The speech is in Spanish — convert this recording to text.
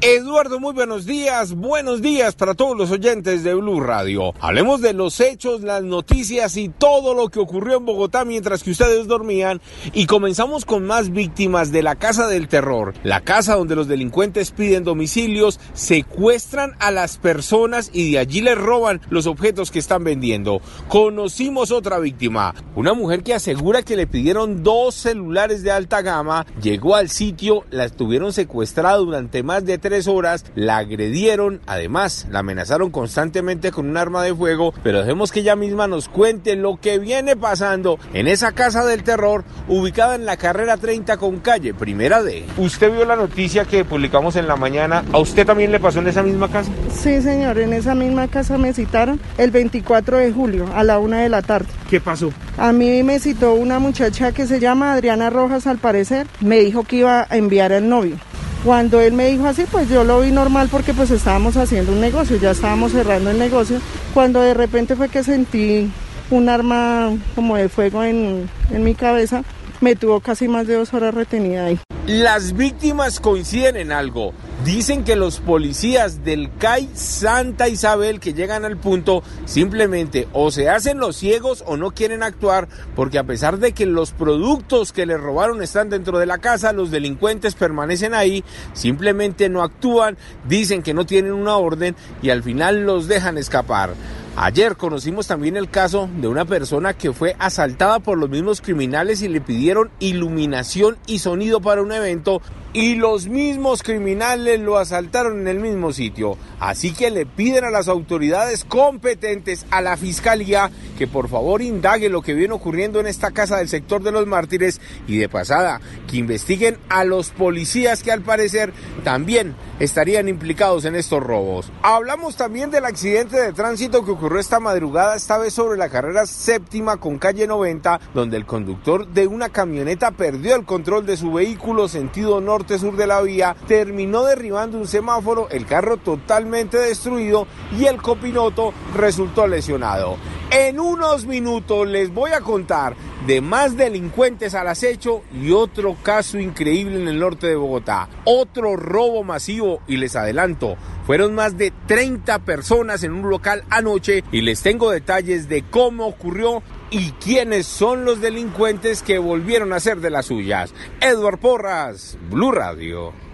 Eduardo, muy buenos días, buenos días para todos los oyentes de Blue Radio. Hablemos de los hechos, las noticias y todo lo que ocurrió en Bogotá mientras que ustedes dormían y comenzamos con más víctimas de la Casa del Terror, la casa donde los delincuentes piden domicilios, secuestran a las personas y de allí les roban los objetos que están vendiendo. Conocimos otra víctima, una mujer que asegura que le pidieron dos celulares de alta gama, llegó al sitio, la tuvieron secuestrada durante más de tres horas, la agredieron, además la amenazaron constantemente con un arma de fuego, pero dejemos que ella misma nos cuente lo que viene pasando en esa casa del terror ubicada en la carrera 30 con calle Primera D. Usted vio la noticia que publicamos en la mañana, ¿a usted también le pasó en esa misma casa? Sí, señor, en esa misma casa me citaron el 24 de julio a la una de la tarde. ¿Qué pasó? A mí me citó una muchacha que se llama Adriana Rojas al parecer, me dijo que iba a enviar al novio. Cuando él me dijo así, pues yo lo vi normal porque pues estábamos haciendo un negocio, ya estábamos cerrando el negocio. Cuando de repente fue que sentí un arma como de fuego en, en mi cabeza, me tuvo casi más de dos horas retenida ahí. Las víctimas coinciden en algo. Dicen que los policías del CAI Santa Isabel que llegan al punto simplemente o se hacen los ciegos o no quieren actuar porque a pesar de que los productos que les robaron están dentro de la casa, los delincuentes permanecen ahí, simplemente no actúan, dicen que no tienen una orden y al final los dejan escapar. Ayer conocimos también el caso de una persona que fue asaltada por los mismos criminales y le pidieron iluminación y sonido para un evento y los mismos criminales lo asaltaron en el mismo sitio. Así que le piden a las autoridades competentes, a la fiscalía, que por favor indague lo que viene ocurriendo en esta casa del sector de los mártires y de pasada, que investiguen a los policías que al parecer también estarían implicados en estos robos. Hablamos también del accidente de tránsito que ocurrió esta madrugada, esta vez sobre la carrera séptima con calle 90, donde el conductor de una camioneta perdió el control de su vehículo sentido norte norte-sur de la vía, terminó derribando un semáforo, el carro totalmente destruido y el copiloto resultó lesionado. En unos minutos les voy a contar de más delincuentes al acecho y otro caso increíble en el norte de Bogotá. Otro robo masivo y les adelanto, fueron más de 30 personas en un local anoche y les tengo detalles de cómo ocurrió y quiénes son los delincuentes que volvieron a ser de las suyas. Edward Porras, Blue Radio.